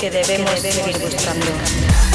que debemos, seguir buscando.